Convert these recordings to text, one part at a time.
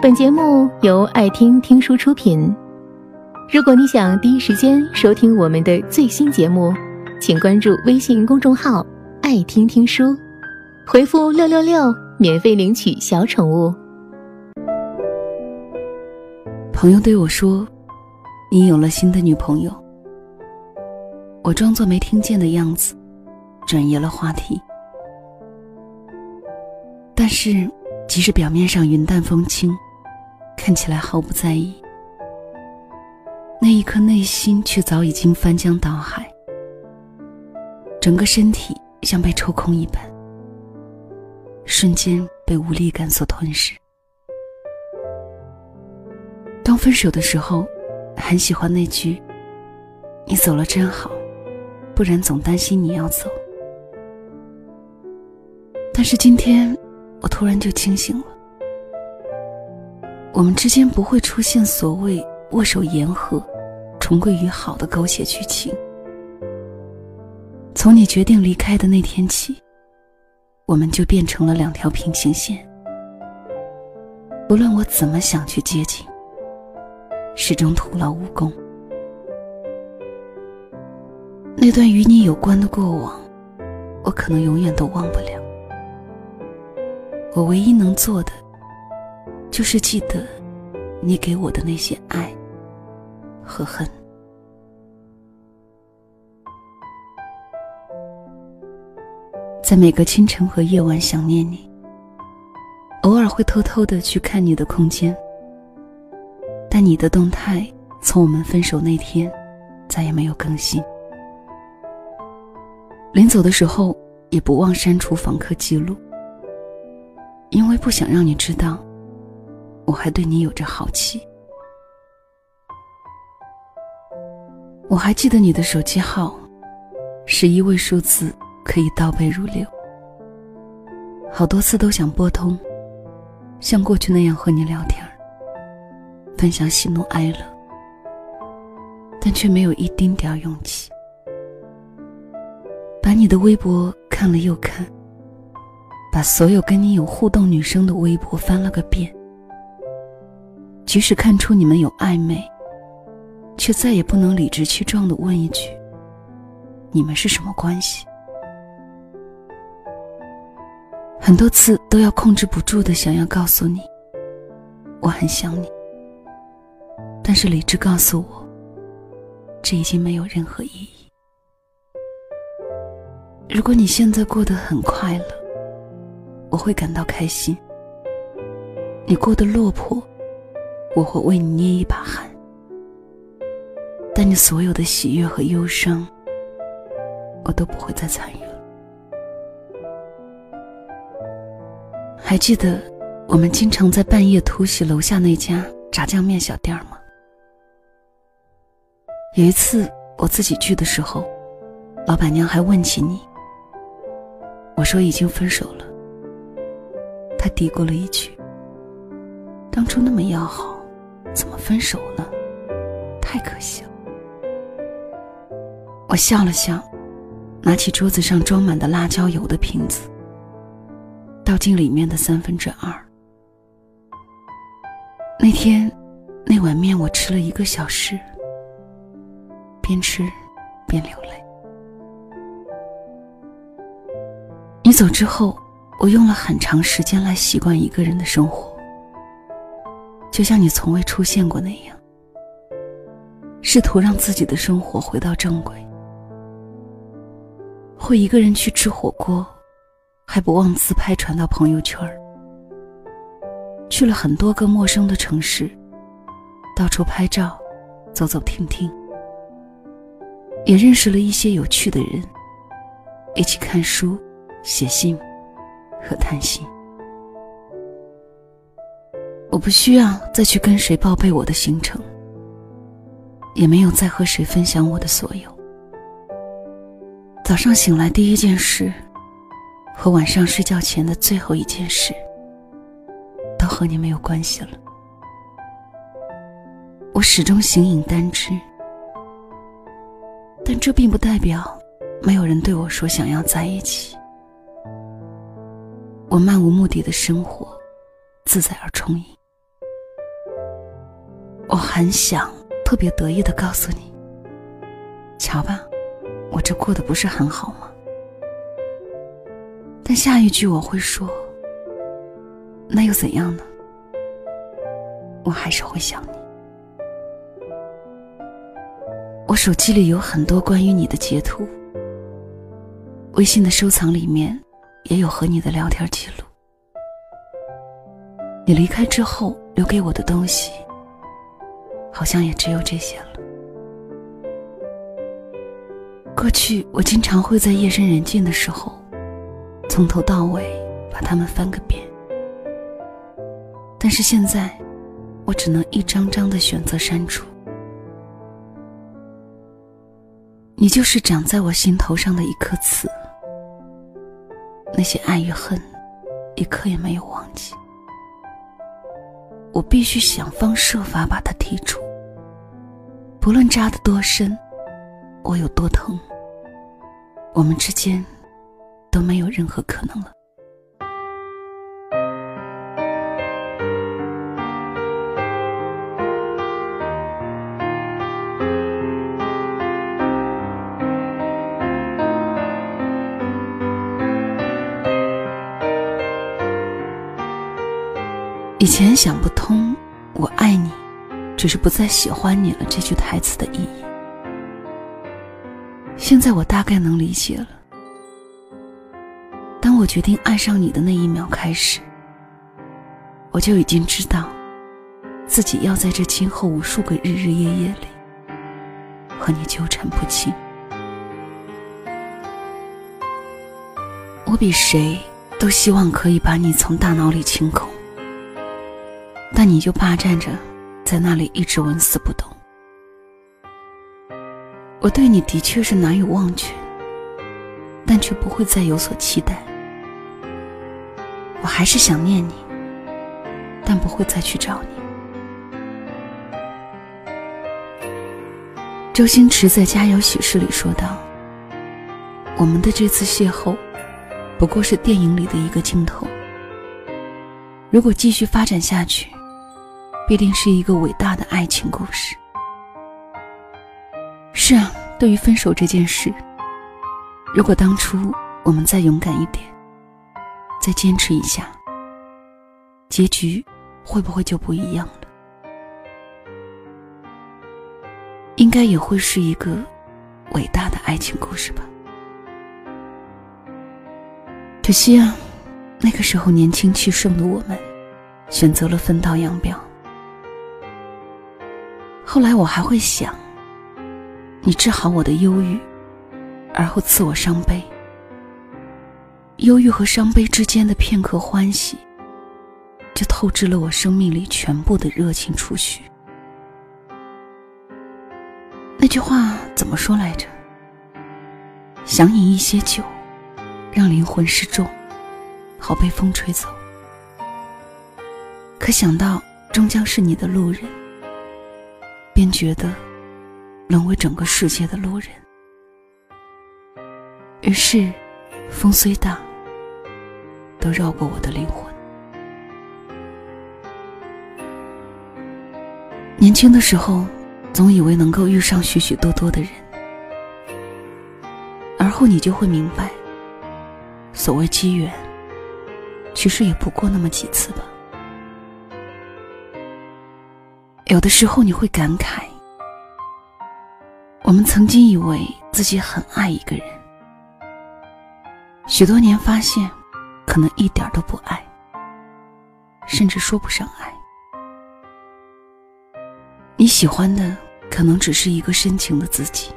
本节目由爱听听书出品。如果你想第一时间收听我们的最新节目，请关注微信公众号“爱听听书”，回复“六六六”免费领取小宠物。朋友对我说：“你有了新的女朋友。”我装作没听见的样子，转移了话题。但是，即使表面上云淡风轻，看起来毫不在意，那一刻内心却早已经翻江倒海，整个身体像被抽空一般，瞬间被无力感所吞噬。当分手的时候，很喜欢那句：“你走了真好，不然总担心你要走。”但是今天。我突然就清醒了，我们之间不会出现所谓握手言和、重归于好的狗血剧情。从你决定离开的那天起，我们就变成了两条平行线。不论我怎么想去接近，始终徒劳无功。那段与你有关的过往，我可能永远都忘不了。我唯一能做的，就是记得你给我的那些爱和恨。在每个清晨和夜晚想念你，偶尔会偷偷的去看你的空间，但你的动态从我们分手那天再也没有更新。临走的时候也不忘删除访客记录。因为不想让你知道，我还对你有着好奇。我还记得你的手机号，十一位数字可以倒背如流。好多次都想拨通，像过去那样和你聊天分享喜怒哀乐，但却没有一丁点儿勇气。把你的微博看了又看。把所有跟你有互动女生的微博翻了个遍，即使看出你们有暧昧，却再也不能理直气壮的问一句：“你们是什么关系？”很多次都要控制不住的想要告诉你，我很想你，但是理智告诉我，这已经没有任何意义。如果你现在过得很快乐，我会感到开心。你过得落魄，我会为你捏一把汗。但你所有的喜悦和忧伤，我都不会再参与了。还记得我们经常在半夜突袭楼下那家炸酱面小店吗？有一次我自己去的时候，老板娘还问起你。我说已经分手了。他嘀咕了一句：“当初那么要好，怎么分手了？太可惜了。”我笑了笑，拿起桌子上装满的辣椒油的瓶子，倒进里面的三分之二。那天，那碗面我吃了一个小时，边吃边流泪。你走之后。我用了很长时间来习惯一个人的生活，就像你从未出现过那样，试图让自己的生活回到正轨。会一个人去吃火锅，还不忘自拍传到朋友圈儿去了很多个陌生的城市，到处拍照，走走停停，也认识了一些有趣的人，一起看书，写信。和谈心。我不需要再去跟谁报备我的行程，也没有再和谁分享我的所有。早上醒来第一件事，和晚上睡觉前的最后一件事，都和你没有关系了。我始终形影单只，但这并不代表没有人对我说想要在一起。我漫无目的的生活，自在而充盈。我很想特别得意的告诉你，瞧吧，我这过得不是很好吗？但下一句我会说，那又怎样呢？我还是会想你。我手机里有很多关于你的截图，微信的收藏里面也有和你的聊天记录。你离开之后留给我的东西，好像也只有这些了。过去我经常会在夜深人静的时候，从头到尾把它们翻个遍，但是现在，我只能一张张的选择删除。你就是长在我心头上的一颗刺，那些爱与恨，一刻也没有忘记。我必须想方设法把他剔除，不论扎得多深，我有多疼，我们之间都没有任何可能了。以前想不通“我爱你”，只是不再喜欢你了这句台词的意义。现在我大概能理解了。当我决定爱上你的那一秒开始，我就已经知道，自己要在这今后无数个日日夜夜里和你纠缠不清。我比谁都希望可以把你从大脑里清空。但你就霸占着，在那里一直纹丝不动。我对你的确是难以忘却，但却不会再有所期待。我还是想念你，但不会再去找你。周星驰在《家有喜事》里说道：“我们的这次邂逅，不过是电影里的一个镜头。如果继续发展下去。”必定是一个伟大的爱情故事。是啊，对于分手这件事，如果当初我们再勇敢一点，再坚持一下，结局会不会就不一样了？应该也会是一个伟大的爱情故事吧。可惜啊，那个时候年轻气盛的我们，选择了分道扬镳。后来我还会想，你治好我的忧郁，而后赐我伤悲。忧郁和伤悲之间的片刻欢喜，就透支了我生命里全部的热情储蓄。那句话怎么说来着？想饮一些酒，让灵魂失重，好被风吹走。可想到终将是你的路人。便觉得沦为整个世界的路人，于是风虽大，都绕过我的灵魂。年轻的时候，总以为能够遇上许许多多的人，而后你就会明白，所谓机缘，其实也不过那么几次吧。有的时候你会感慨，我们曾经以为自己很爱一个人，许多年发现，可能一点都不爱，甚至说不上爱。你喜欢的可能只是一个深情的自己，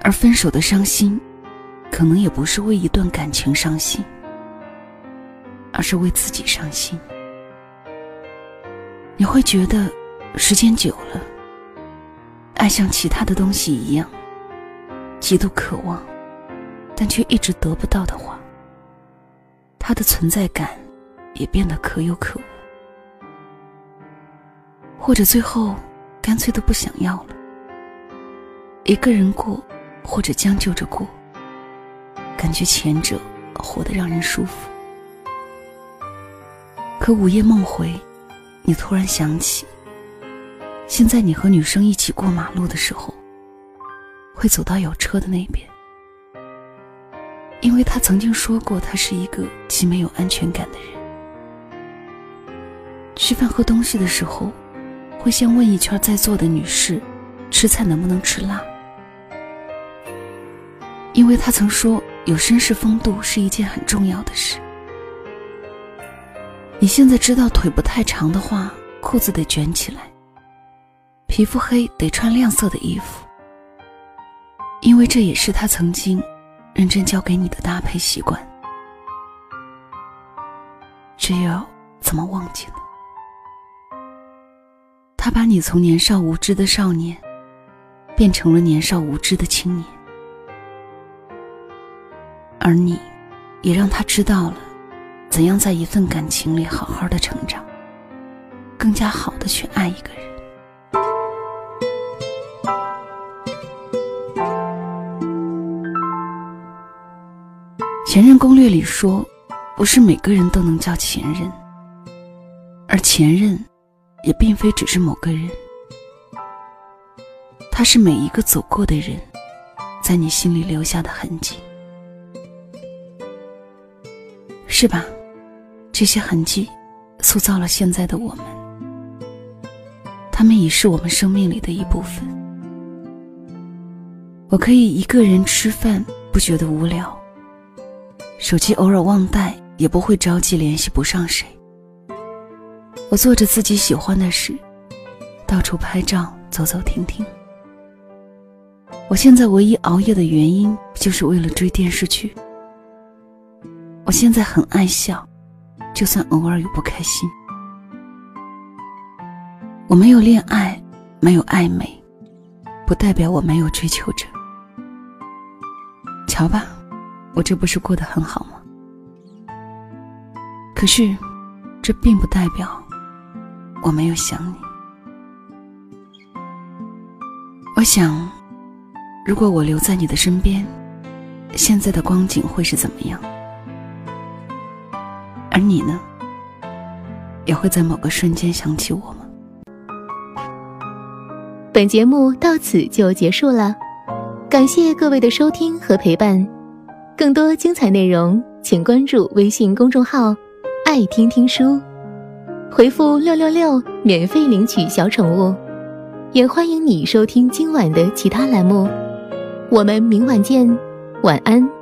而分手的伤心，可能也不是为一段感情伤心，而是为自己伤心。你会觉得，时间久了，爱像其他的东西一样，极度渴望，但却一直得不到的话，它的存在感也变得可有可无，或者最后干脆都不想要了。一个人过，或者将就着过，感觉前者活得让人舒服，可午夜梦回。你突然想起，现在你和女生一起过马路的时候，会走到有车的那边，因为他曾经说过，他是一个极没有安全感的人。吃饭喝东西的时候，会先问一圈在座的女士，吃菜能不能吃辣，因为他曾说有绅士风度是一件很重要的事。你现在知道腿不太长的话，裤子得卷起来；皮肤黑得穿亮色的衣服，因为这也是他曾经认真教给你的搭配习惯。只有怎么忘记呢？他把你从年少无知的少年，变成了年少无知的青年，而你，也让他知道了。怎样在一份感情里好好的成长，更加好的去爱一个人？前任攻略里说，不是每个人都能叫前任，而前任，也并非只是某个人，他是每一个走过的人，在你心里留下的痕迹，是吧？这些痕迹，塑造了现在的我们。他们已是我们生命里的一部分。我可以一个人吃饭，不觉得无聊；手机偶尔忘带，也不会着急联系不上谁。我做着自己喜欢的事，到处拍照，走走停停。我现在唯一熬夜的原因，就是为了追电视剧。我现在很爱笑。就算偶尔有不开心，我没有恋爱，没有暧昧，不代表我没有追求者。瞧吧，我这不是过得很好吗？可是，这并不代表我没有想你。我想，如果我留在你的身边，现在的光景会是怎么样？而你呢，也会在某个瞬间想起我吗？本节目到此就结束了，感谢各位的收听和陪伴。更多精彩内容，请关注微信公众号“爱听听书”，回复“六六六”免费领取小宠物。也欢迎你收听今晚的其他栏目。我们明晚见，晚安。